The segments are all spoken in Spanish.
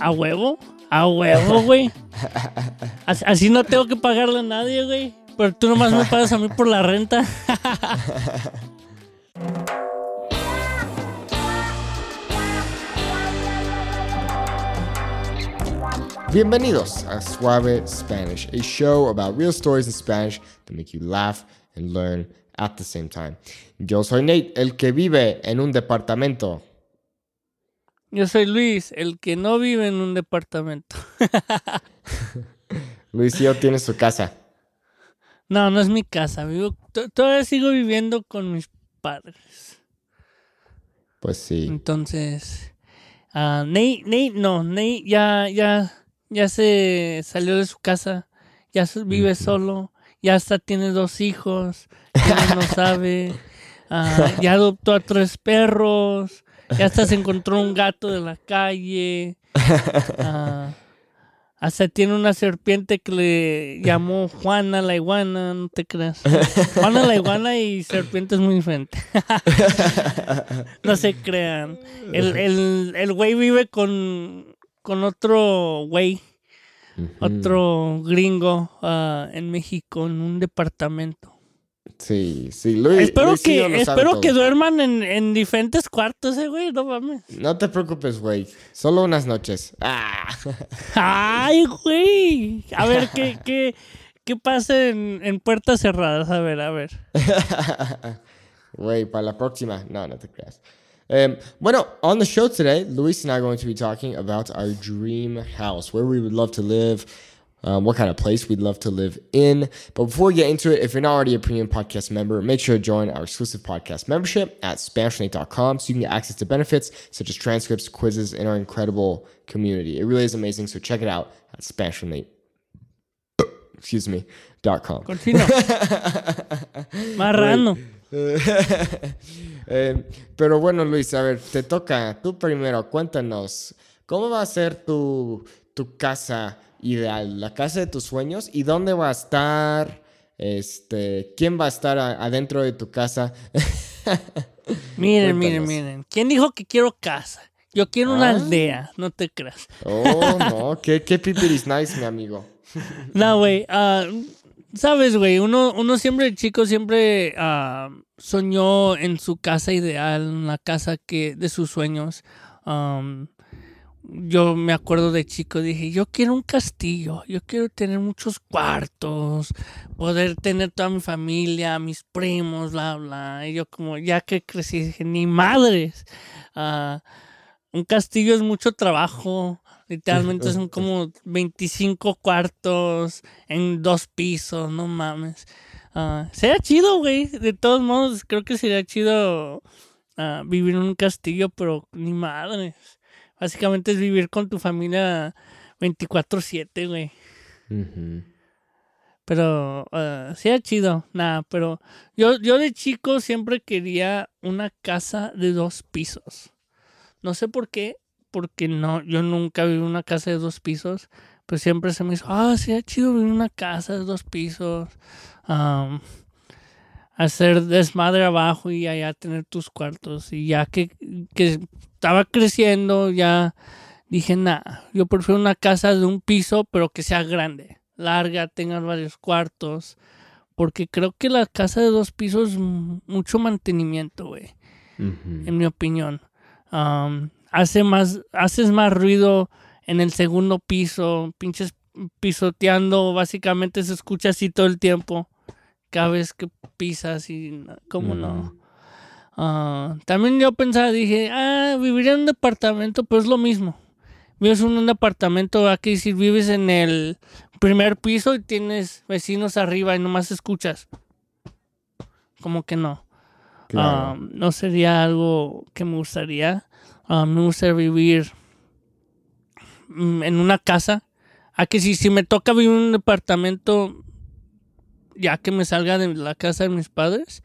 ¿A huevo? A huevo, güey. Así, no tengo que pagarle a nadie, güey. Pero tú nomás me pagas a mí por la renta. Bienvenidos a Suave Spanish, a show about real stories in Spanish that make you laugh and learn at the same time. Yo soy Nate, el que vive en un departamento. Yo soy Luis, el que no vive en un departamento. Luisillo tiene su casa. No, no es mi casa. Vivo, to- todavía sigo viviendo con mis padres. Pues sí. Entonces, ah, Nate, Nate, no, Nate ya, ya, ya se salió de su casa, ya vive solo, ya hasta tiene dos hijos, ya no sabe, ah, ya adoptó a tres perros, ya hasta se encontró un gato de la calle, ah, hasta tiene una serpiente que le llamó Juana la iguana, no te creas. Juana la iguana y serpiente es muy diferente. no se crean. El, el, el güey vive con, con otro güey, otro gringo ah, en México, en un departamento. Sí, sí. Luis, espero Luisillo que, lo espero que duerman en, en diferentes cuartos, eh, güey, no mames. No te preocupes, güey. Solo unas noches. Ah. Ay, güey. A ver, ¿qué, qué, qué pasa en, en puertas cerradas? A ver, a ver. Güey, para la próxima. No, no te creas. Um, bueno, on the show today, Luis and I are going to be talking about our dream house, where we would love to live, um, what kind of place we'd love to live in. But before we get into it, if you're not already a premium podcast member, make sure to join our exclusive podcast membership at SpanishNate.com so you can get access to benefits such as transcripts, quizzes, and our incredible community. It really is amazing, so check it out at SpanishNate. Excuse me. Dot com. Continúa. Marrano. Eh, pero bueno, Luis, a ver, te toca. Tú primero, cuéntanos. ¿Cómo va a ser tu, tu casa ideal? La casa de tus sueños. ¿Y dónde va a estar? Este, ¿quién va a estar a- adentro de tu casa? Miren, miren, Cuéntanos. miren. ¿Quién dijo que quiero casa? Yo quiero una Ah. aldea, no te creas. Oh, no, qué, qué pipiris nice, mi amigo. No, güey. ah, Sabes, güey, uno, uno siempre, chico, siempre ah, soñó en su casa ideal, en la casa que de sus sueños. Yo me acuerdo de chico, dije, yo quiero un castillo, yo quiero tener muchos cuartos, poder tener toda mi familia, mis primos, bla, bla. Y yo como, ya que crecí, dije, ni madres. Ah, un castillo es mucho trabajo. Literalmente son como 25 cuartos en dos pisos, no mames. Ah, sería chido, güey. De todos modos, creo que sería chido ah, vivir en un castillo, pero ni madres. Básicamente es vivir con tu familia 24-7, güey. Pero ah, sería chido, nada, pero yo, yo de chico siempre quería una casa de dos pisos. No sé por qué, porque no, yo nunca viví en una casa de dos pisos, pero siempre se me hizo, ah, sería chido vivir una casa de dos pisos, hacer desmadre abajo y allá tener tus cuartos. Y ya que, que estaba creciendo, ya dije, nada, yo prefiero una casa de un piso, pero que sea grande, larga, tenga varios cuartos, porque creo que la casa de dos pisos, mm, mucho mantenimiento, güey en mi opinión. Am, hace más, haces más ruido en el segundo piso, pinches pisoteando, básicamente se escucha así todo el tiempo, cada vez que pisas y cómo no. Ah, también yo pensaba, dije, ah, viviría en un departamento, pero es lo mismo. Vives en un departamento, aquí decir, vives en el primer piso y tienes vecinos arriba y nomás escuchas. Como que no. Claro. Ah, no sería algo que me gustaría. Ah, me gustaría vivir mm, en una casa. A que si, si me toca vivir en un departamento, ya que me salga de la casa de mis padres,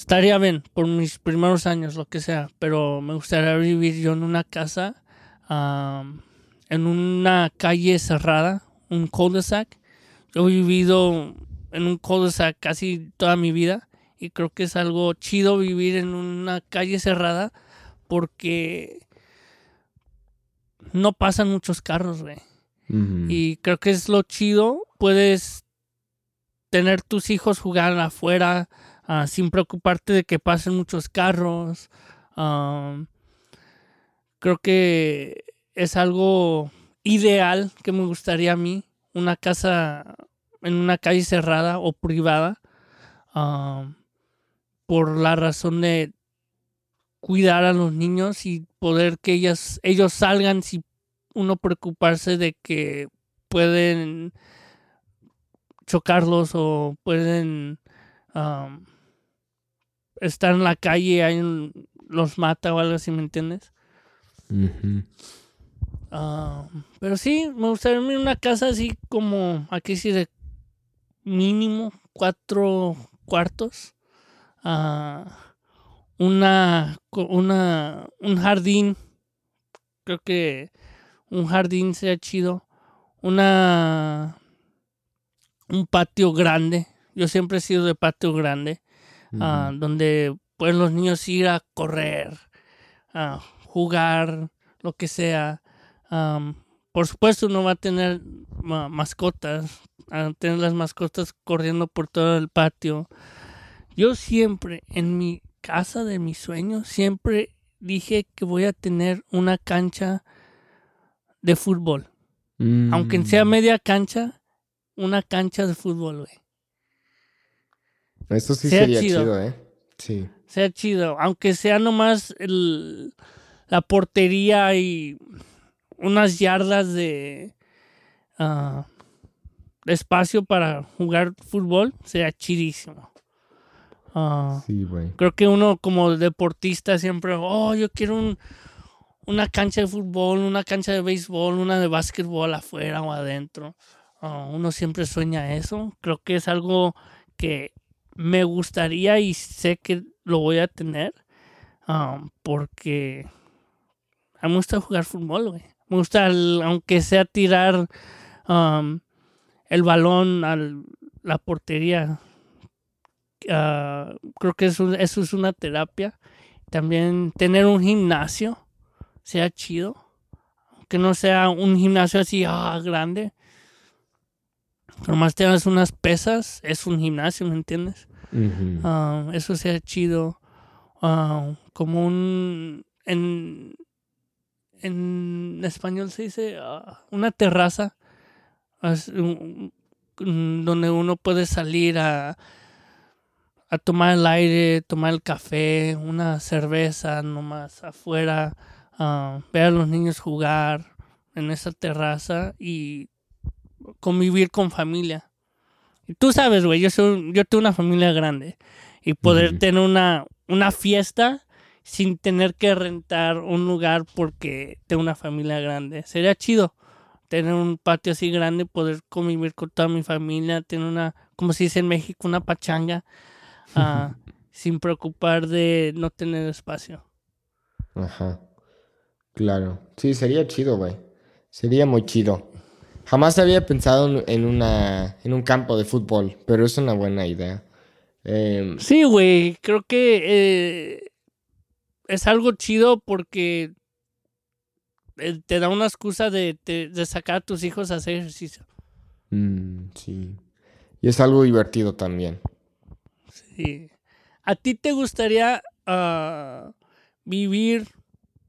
estaría bien por mis primeros años, lo que sea. Pero me gustaría vivir yo en una casa, en una calle cerrada, un cul-de-sac. Yo he vivido en un cul-de-sac casi toda mi vida y creo que es algo chido vivir en una calle cerrada porque no pasan muchos carros, güey. Y creo que es lo chido. Puedes tener tus hijos jugar afuera ah, sin preocuparte de que pasen muchos carros. Creo que es algo ideal que me gustaría a mí. Una casa en una calle cerrada o privada. por la razón de cuidar a los niños y poder que ellas, ellos salgan sin uno preocuparse de que pueden chocarlos o pueden estar en la calle alguien los mata o algo así, ¿me entiendes? Ah, pero sí, me gustaría irme una casa así como, aquí sí, de mínimo cuatro cuartos. Una, una, un jardín. Creo que un jardín sería chido. Una, un patio grande. Yo siempre he sido de patio grande. Ah, donde pueden los niños ir a correr, a jugar, lo que sea. Por supuesto, uno va a tener ma- mascotas, a tener las mascotas corriendo por todo el patio. Yo siempre, en mi casa de mis sueños, siempre dije que voy a tener una cancha de fútbol. Aunque sea Mm. media cancha, una cancha de fútbol, güey. Esto sí sea sería chido. chido. ¿eh? Sí. sea chido, aunque sea nomás el, la portería y unas yardas de, ah, espacio para jugar fútbol, sea chidísimo. Ah, Sí, güey. creo que uno como deportista siempre, oh, yo quiero un- una cancha de fútbol, una cancha de béisbol, una de básquetbol afuera o adentro. Ah, uno siempre sueña eso. Creo que es algo que me gustaría y sé que lo voy a tener ah, porque a mí me gusta jugar fútbol, güey. Me gusta, aunque sea tirar am, el balón a la portería. Ah, creo que eso, eso es una terapia. También tener un gimnasio sea chido. Que no sea un gimnasio así ah, grande. Nomás tengas unas pesas, es un gimnasio, ¿me entiendes? Ujú. Ah, eso sea chido. Ah, como un. En, en español se dice ah, una terraza. donde uno puede salir a, a tomar el aire, tomar el café, una cerveza nomás afuera, ver a los niños jugar en esa terraza y convivir con familia. Tú sabes, güey, yo, soy, yo tengo una familia grande y poder tener una, una fiesta sin tener que rentar un lugar porque tengo una familia grande. Sería chido tener un patio así grande, poder convivir con toda mi familia, tener una, como se dice en México, una pachanga, ah, sin preocupar de no tener espacio. Ajá. Claro. Sí, sería chido, güey. Sería muy chido. Jamás había pensado en- una en un campo de fútbol, pero es una buena idea. Em, Sí, güey, creo que eh, es algo chido porque eh, te da una excusa de, de- de sacar a tus hijos a hacer ejercicio. mm, sí. Y es algo divertido también. Sí. ¿A ti te gustaría ah, vivir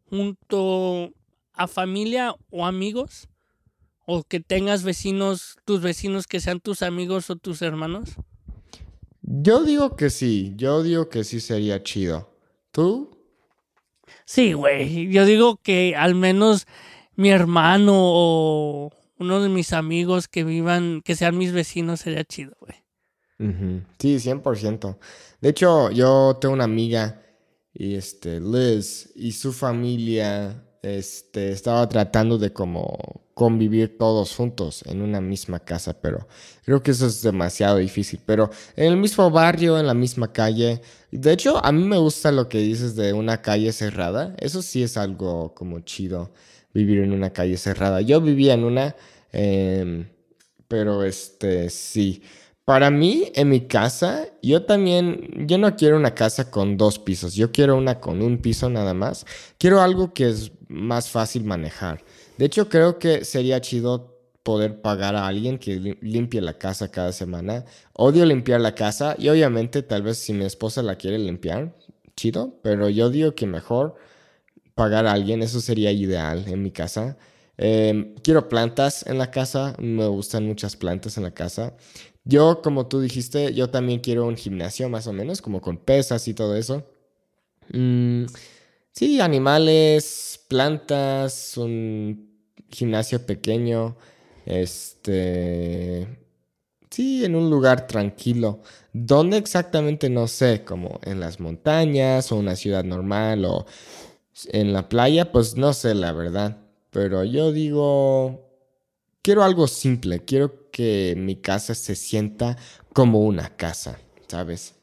junto a familia o amigos? ¿O que tengas vecinos, tus vecinos que sean tus amigos o tus hermanos? Yo digo que sí. Yo digo que sí sería chido. ¿Tú? Sí, güey. Yo digo que al menos mi hermano o uno de mis amigos que vivan, que sean mis vecinos sería chido, güey. Ujú. Sí, 100%. De hecho, yo tengo una amiga, y este, Liz, y su familia, este, estaba tratando de como convivir todos juntos en una misma casa, pero creo que eso es demasiado difícil. Pero en el mismo barrio, en la misma calle. De hecho, a mí me gusta lo que dices de una calle cerrada. Eso sí es algo como chido, vivir en una calle cerrada. Yo vivía en una, em, pero este, sí. Para mí, en mi casa, yo también, yo no quiero una casa con dos pisos, yo quiero una con un piso nada más. Quiero algo que es más fácil manejar. De hecho, creo que sería chido poder pagar a alguien que limpie la casa cada semana. Odio limpiar la casa y obviamente tal vez si mi esposa la quiere limpiar, chido, pero yo digo que mejor pagar a alguien, eso sería ideal en mi casa. Em, quiero plantas en la casa, me gustan muchas plantas en la casa. Yo, como tú dijiste, yo también quiero un gimnasio más o menos, como con pesas y todo eso. Mm, sí, animales, plantas, un gimnasio pequeño. Este... Sí, en un lugar tranquilo. ¿Dónde exactamente? No sé, como en las montañas o una ciudad normal o en la playa, pues no sé la verdad. Pero yo digo, quiero algo simple, quiero que mi casa se sienta como una casa, ¿sabes?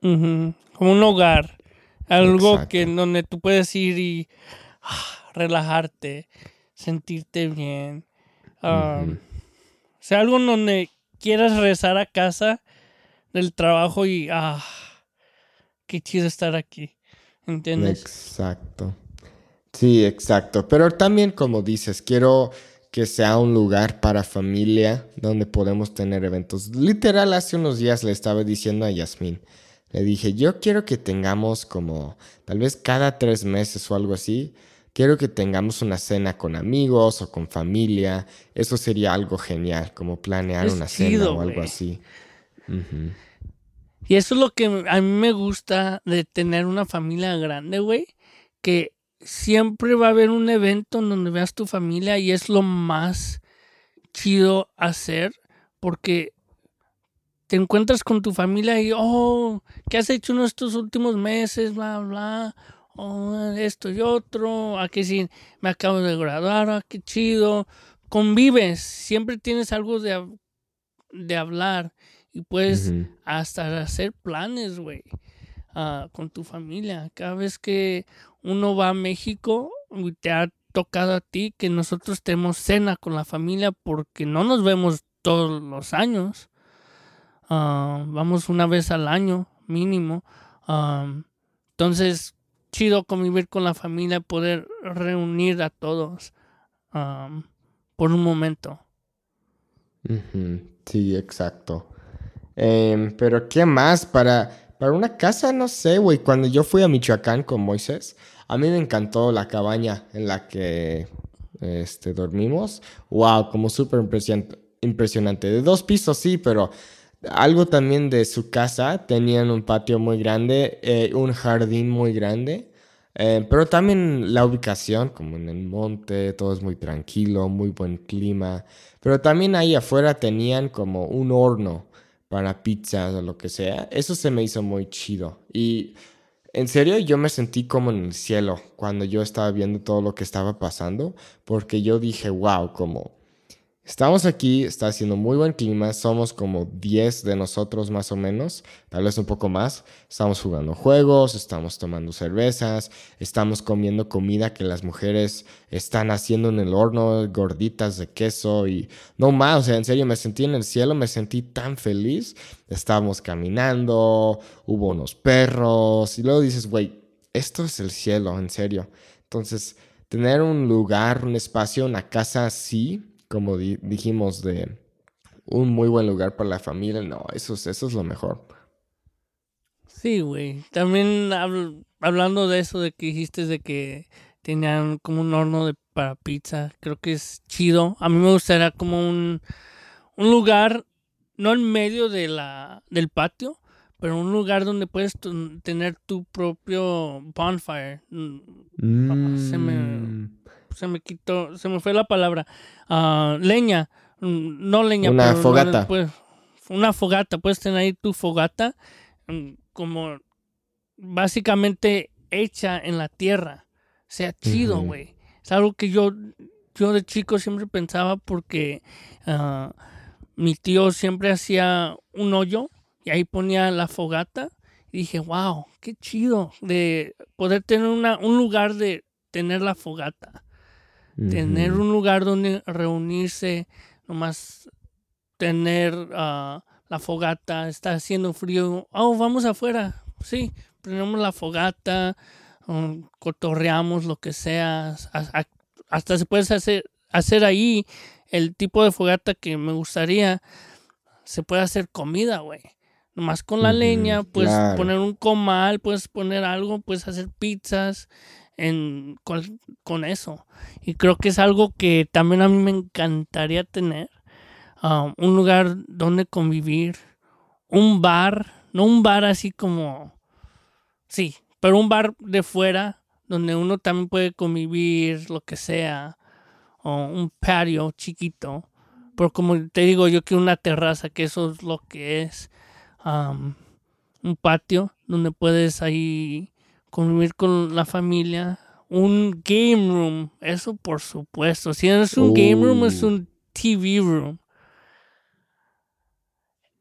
Como un hogar, algo que donde tú puedes ir y ah, relajarte, sentirte bien. O sea, algo donde quieras regresar a casa del trabajo y, ah, qué chido estar aquí. ¿Entiendes? Exacto. Sí, exacto. Pero también, como dices, quiero que sea un lugar para familia donde podemos tener eventos. Literal, hace unos días le estaba diciendo a Yasmín, le dije, yo quiero que tengamos como, tal vez cada tres meses o algo así, quiero que tengamos una cena con amigos o con familia. Eso sería algo genial, como planear una cena o algo así. Y eso es lo que a mí me gusta de tener una familia grande, güey. Que siempre va a haber un evento en donde veas tu familia y es lo más chido hacer porque te encuentras con tu familia y, oh, ¿qué has hecho en estos últimos meses? Bla, bla. Oh, esto y otro. Aquí sí, me acabo de graduar. Ah, qué chido. Convives. Siempre tienes algo de, de hablar. Y puedes hasta hacer planes, güey. Ah, con tu familia. Cada vez que uno va a México te ha tocado a ti que nosotros tenemos cena con la familia porque no nos vemos todos los años. Ah, vamos una vez al año mínimo. Ah, entonces, chido convivir con la familia, poder reunir a todos por un momento. Sí, exacto. Em, pero, ¿qué más? Para, para una casa, no sé, güey. Cuando yo fui a Michoacán con Moisés, a mí me encantó la cabaña en la que este, dormimos. Wow, como súper impresionante. De dos pisos, sí, pero algo también de su casa. Tenían un patio muy grande, eh, un jardín muy grande. Eh, pero también la ubicación, como en el monte, todo es muy tranquilo, muy buen clima. Pero también ahí afuera tenían como un horno para pizzas o lo que sea. Eso se me hizo muy chido. Y en serio, yo me sentí como en el cielo cuando yo estaba viendo todo lo que estaba pasando, porque yo dije, wow, como estamos aquí, está haciendo muy buen clima, somos como 10 de nosotros más o menos, tal vez un poco más, estamos jugando juegos, estamos tomando cervezas, estamos comiendo comida que las mujeres están haciendo en el horno, gorditas de queso y no más, o sea, en serio, me sentí en el cielo, me sentí tan feliz estábamos caminando, hubo unos perros, y luego dices, güey, esto es el cielo, en serio. Entonces, tener un lugar, un espacio, una casa así, como dijimos, de un muy buen lugar para la familia, no, eso es, eso es lo mejor. Sí, güey. También hablando de eso, de que dijiste de que tenían como un horno de, para pizza, creo que es chido. A mí me gustaría como un, un lugar no en medio de la, del patio, pero un lugar donde puedes tener tu propio bonfire. Mm, se, me, mm. Se me quitó, se me fue la palabra. Ah, leña, mm, no leña, una fogata. una fogata, puedes tener ahí tu fogata como básicamente hecha en la tierra. Sea chido, güey. Es algo que yo, yo de chico siempre pensaba porque... Uh, mi tío siempre hacía un hoyo y ahí ponía la fogata. Y dije, wow, qué chido de poder tener una, un lugar de tener la fogata. Tener un lugar donde reunirse, nomás tener, uh, la fogata, está haciendo frío, oh, vamos afuera, sí, prendemos la fogata, um, cotorreamos lo que sea, hasta se puede hacer, hacer ahí el tipo de fogata que me gustaría, se puede hacer comida, güey. Nomás con la leña, puedes poner un comal, puedes poner algo, puedes hacer pizzas con, eso. Y creo que es algo que también a mí me encantaría tener. Um, un lugar donde convivir, un bar, no un bar así como, sí, pero un bar de fuera donde uno también puede convivir, lo que sea, o un patio chiquito. Pero como te digo, yo quiero una terraza, que eso es lo que es un patio donde puedes ahí convivir con la familia. Un game room, eso por supuesto. Si no es un game room, es uh. un TV room.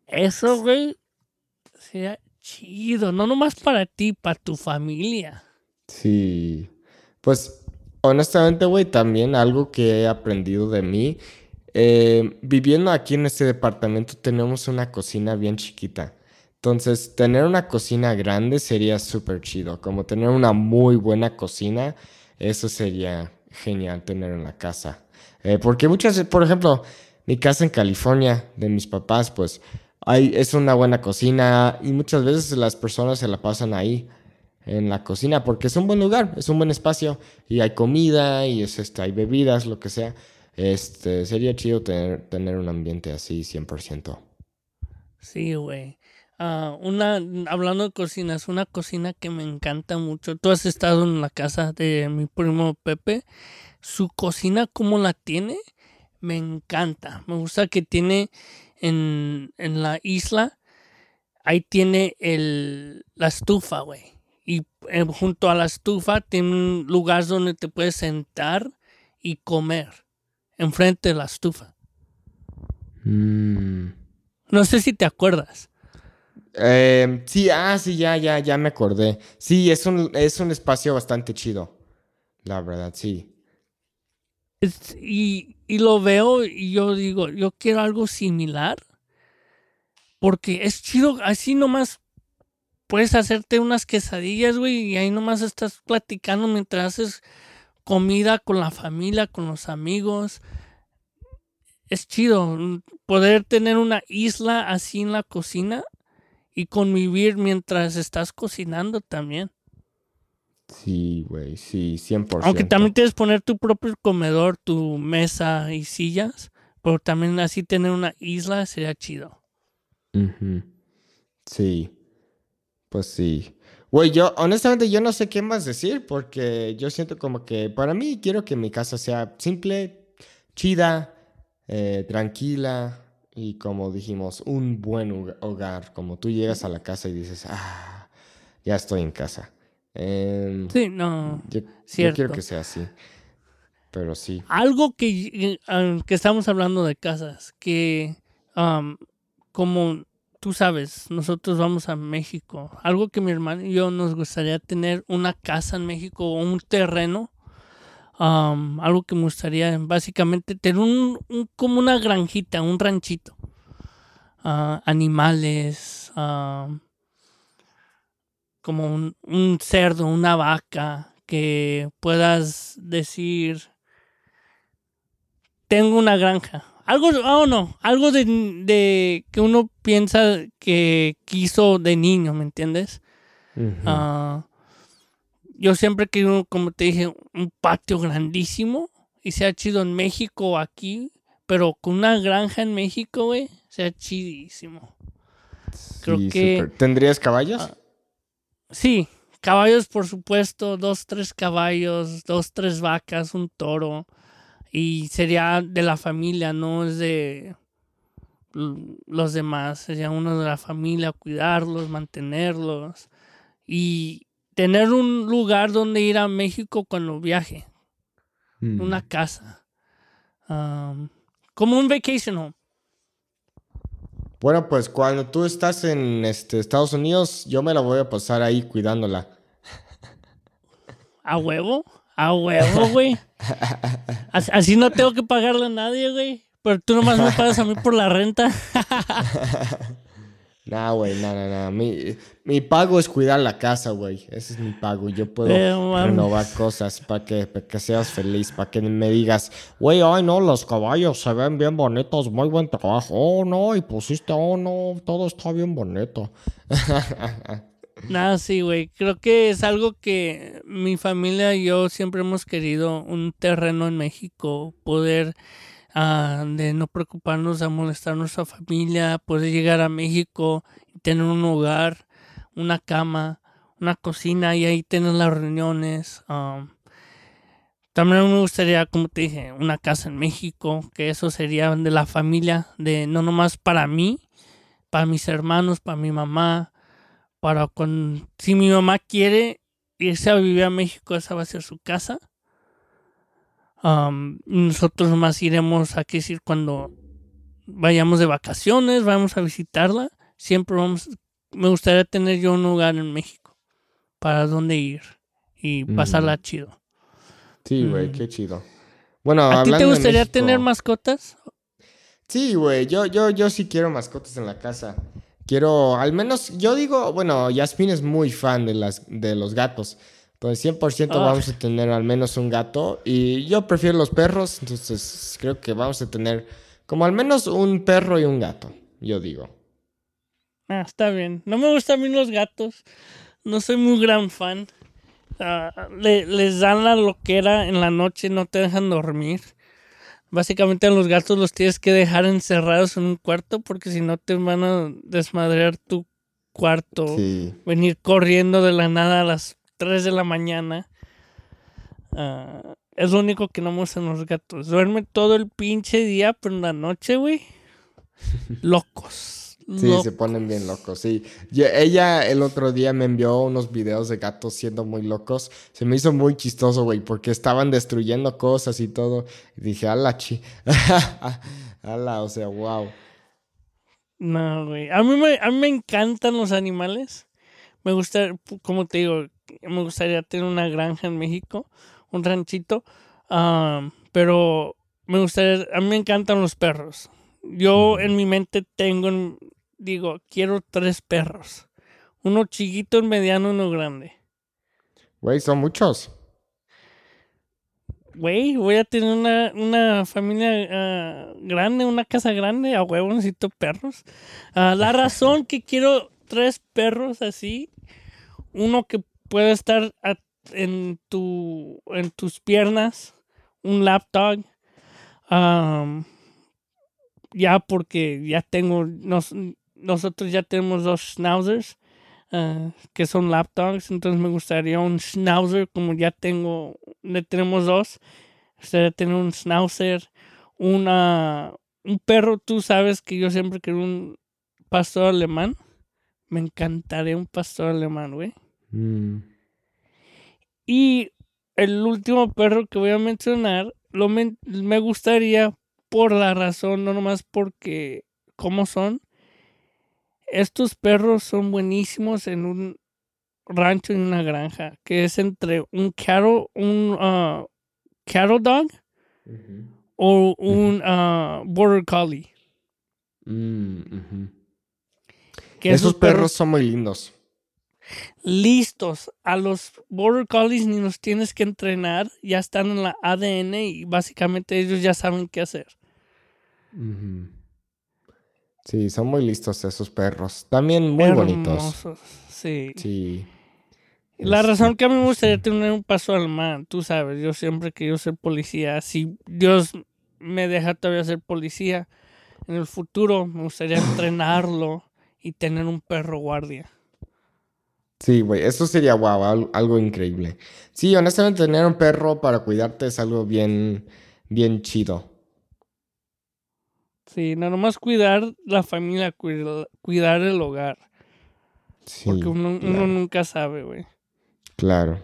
Eso, güey, sería chido. No nomás para ti, para tu familia. Sí. Pues, honestamente, güey, también algo que he aprendido de mí. Eh, viviendo aquí en este departamento tenemos una cocina bien chiquita. Entonces, tener una cocina grande sería súper chido. Como tener una muy buena cocina, eso sería genial tener en la casa. Eh, porque muchas, por ejemplo, mi casa en California, de mis papás, pues hay, es una buena cocina y muchas veces las personas se la pasan ahí en la cocina porque es un buen lugar, es un buen espacio y hay comida y es, este, hay bebidas, lo que sea. Este, sería chido tener, tener un ambiente así 100%. Sí, güey. Ah, una, hablando de cocinas, una cocina que me encanta mucho. Tú has estado en la casa de mi primo Pepe. Su cocina, como la tiene, me encanta. Me gusta que tiene en, la isla, ahí tiene el, la estufa, güey. Y eh, junto a la estufa tiene un lugar donde te puedes sentar y comer. Enfrente de la estufa. Mm. No sé si te acuerdas. Eh, sí, ah, sí, ya, ya, ya me acordé. Sí, es un, es un espacio bastante chido. La verdad, sí. y, y lo veo y yo digo, yo quiero algo similar. Porque es chido, así nomás puedes hacerte unas quesadillas, güey, y ahí nomás estás platicando mientras haces comida con la familia, con los amigos. Es chido poder tener una isla así en la cocina y convivir mientras estás cocinando también. Sí, güey, sí, 100%. Aunque también tienes que poner tu propio comedor, tu mesa y sillas, pero también así tener una isla sería chido. Sí, pues sí. Güey, yo honestamente yo no sé qué más decir porque yo siento como que para mí quiero que mi casa sea simple, chida, eh, tranquila, y como dijimos, un buen hogar, como tú llegas a la casa y dices, ah, ya estoy en casa. Em, sí, no. Yo, quiero que sea así. Pero sí. Algo que, eh, que estamos hablando de casas, que como tú sabes, nosotros vamos a México. Algo que mi hermano y yo nos gustaría tener una casa en México o un terreno algo que me gustaría básicamente tener un, como una granjita, un ranchito. Ah, animales, como un, cerdo, una vaca, que puedas decir, tengo una granja. Algo, oh no, algo de, que uno piensa que quiso de niño, ¿me entiendes? Yo siempre quiero, como te dije, un patio grandísimo y sea chido en México o aquí, pero con una granja en México, güey, sea chidísimo. Creo que. ¿Tendrías caballos? Ah, sí, caballos, por supuesto, dos, tres caballos, dos, tres vacas, un toro. Y sería de la familia, no es de los demás. Sería uno de la familia, cuidarlos, mantenerlos. Y tener un lugar donde ir a México cuando viaje. Mm. Una casa. como un vacation home. Bueno, pues cuando tú estás en este, Estados Unidos, yo me la voy a pasar ahí cuidándola. ¿A huevo? A huevo, güey. Así no tengo que pagarle a nadie, güey. Pero tú nomás me pagas a mí por la renta. Nah, güey, no, no, no. Mi, mi pago es cuidar la casa, güey. Ese es mi pago. Yo puedo Eh, renovar cosas para que, pa' que seas feliz, para que me digas, güey, ay, no, los caballos se ven bien bonitos, muy buen trabajo. Oh, no, y pusiste, oh, no, todo está bien bonito. Nada, sí, güey. Creo que es algo que mi familia y yo siempre hemos querido, un terreno en México, poder ah, de no preocuparnos de molestar a nuestra familia, poder llegar a México y tener un hogar, una cama, una cocina y ahí tener las reuniones. um, también me gustaría, como te dije, una casa en México, que eso sería de la familia, de no nomás para mí, para mis hermanos, para mi mamá, para con si mi mamá quiere irse a vivir a México, esa va a ser su casa. Nosotros más iremos a qué decir cuando vayamos de vacaciones, vamos a visitarla. Siempre vamos, me gustaría tener yo un lugar en México para dónde ir y pasarla chido. Sí, güey, Mm. qué chido. Bueno, ¿A ti te gustaría México- tener mascotas? Sí, güey, yo, yo, yo sí quiero mascotas en la casa. Quiero, al menos, yo digo, bueno, Yasmin es muy fan de, las, de los gatos. Entonces, 100% Ah. vamos a tener al menos un gato. Y yo prefiero los perros, entonces creo que vamos a tener como al menos un perro y un gato, yo digo. Ah, está bien. No me gustan a mí los gatos. No soy muy gran fan. Ah, le- les dan la loquera en la noche, no te dejan dormir. Básicamente a los gatos los tienes que dejar encerrados en un cuarto porque si no te van a desmadrear tu cuarto. Sí. Venir corriendo de la nada a las 3 de la mañana. Ah, es lo único que no me gustan los gatos. Duermen todo el pinche día, pero en la noche, güey. Locos. Sí, locos. se ponen bien locos, sí. Yo- ella el otro día me envió unos videos de gatos siendo muy locos. Se me hizo muy chistoso, güey, porque estaban destruyendo cosas y todo. Y dije, ala, chi. ala, o sea, wow. No, güey. A mí, me, a mí me encantan los animales. Me gusta, como te digo, me gustaría tener una granja en México, un ranchito. ah, pero me gustaría, a mí me encantan los perros. Yo en mi mente tengo, en- digo, quiero tres perros. Uno chiquito, un mediano, uno grande. Güey, son muchos. Güey, voy a tener una, una familia ah, grande, una casa grande, a huevo necesito perros. Ah, la razón que quiero tres perros así, uno que pueda estar en, tu, en tus piernas, un lapdog, am, ya porque ya tengo, nos- nosotros ya tenemos dos schnauzers, ah, que son lapdogs, entonces me gustaría un schnauzer como ya tengo, le tenemos dos, gustaría tener un schnauzer, una, un perro, tú sabes que yo siempre quiero un pastor alemán, me encantaría un pastor alemán, güey. Mm. Y el último perro que voy a mencionar, lo men- me gustaría por la razón, no nomás porque cómo son. Estos perros son buenísimos en un rancho y una granja, que es entre un cattle, un ah, cattle dog o un ah, border collie. Mm, Esos perros son muy lindos. Listos. A los border collies ni los tienes que entrenar, ya están en la ADN y básicamente ellos ya saben qué hacer. Sí, son muy listos esos perros. También muy bonitos. Sí. Sí. La Este, razón que a mí me gustaría tener un paso alemán, tú sabes, yo siempre querido ser policía. Si Dios me deja todavía ser policía en el futuro, me gustaría entrenarlo y tener un perro guardia. Sí, güey, eso sería guau, al- algo increíble. Sí, honestamente tener un perro para cuidarte es algo bien, bien chido. Sí, no nomás cuidar la familia, cuida- cuidar el hogar. Sí, Porque uno, uno claro, nunca sabe, güey. claro,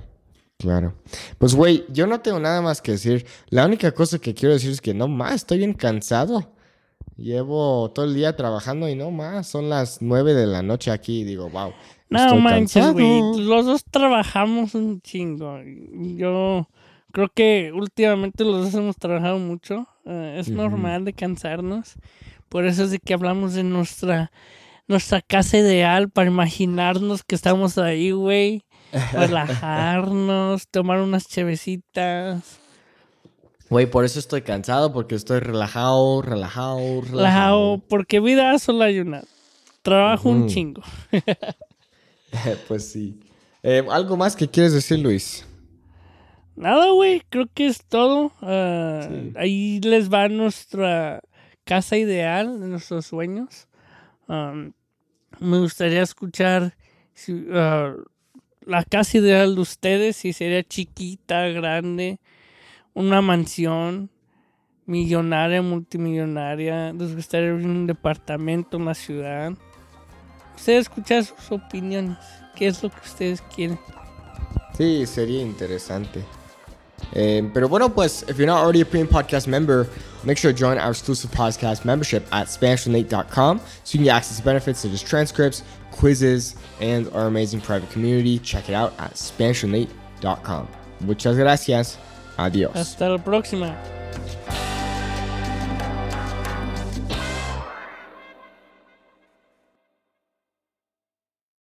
claro. Pues, güey, yo no tengo nada más que decir. La única cosa que quiero decir es que no más, estoy bien cansado. Llevo todo el día trabajando y no más, son las nueve de la noche aquí y digo, wow. No estoy manches, güey. Los dos trabajamos un chingo. Yo creo que últimamente los dos hemos trabajado mucho. eh, es normal de cansarnos. Por eso es de que hablamos de nuestra, nuestra casa ideal para imaginarnos que estamos ahí, güey. Relajarnos, tomar unas chevecitas. Güey, por eso estoy cansado, porque estoy relajado, relajado, relajado. Relajado, porque vida solo hay una. Trabajo un chingo. pues sí. Eh, ¿Algo más que quieres decir, Luis? Nada, güey, creo que es todo. Ah, Sí. Ahí les va nuestra casa ideal de nuestros sueños. Me gustaría escuchar si, ah, la casa ideal de ustedes, si sería chiquita, grande, una mansión, millonaria, multimillonaria. Les gustaría en un departamento, una ciudad. Ustedes escuchar sus opiniones. ¿Qué es lo que ustedes quieren? Sí, sería interesante. Eh, pero bueno, pues, if you're not already a Premium Podcast member, make sure to join our exclusive podcast membership at SpanishWithNate.com so you can get access to benefits such as transcripts, quizzes, and our amazing private community. Check it out at SpanishWithNate.com. Muchas gracias. Adiós. Hasta la próxima.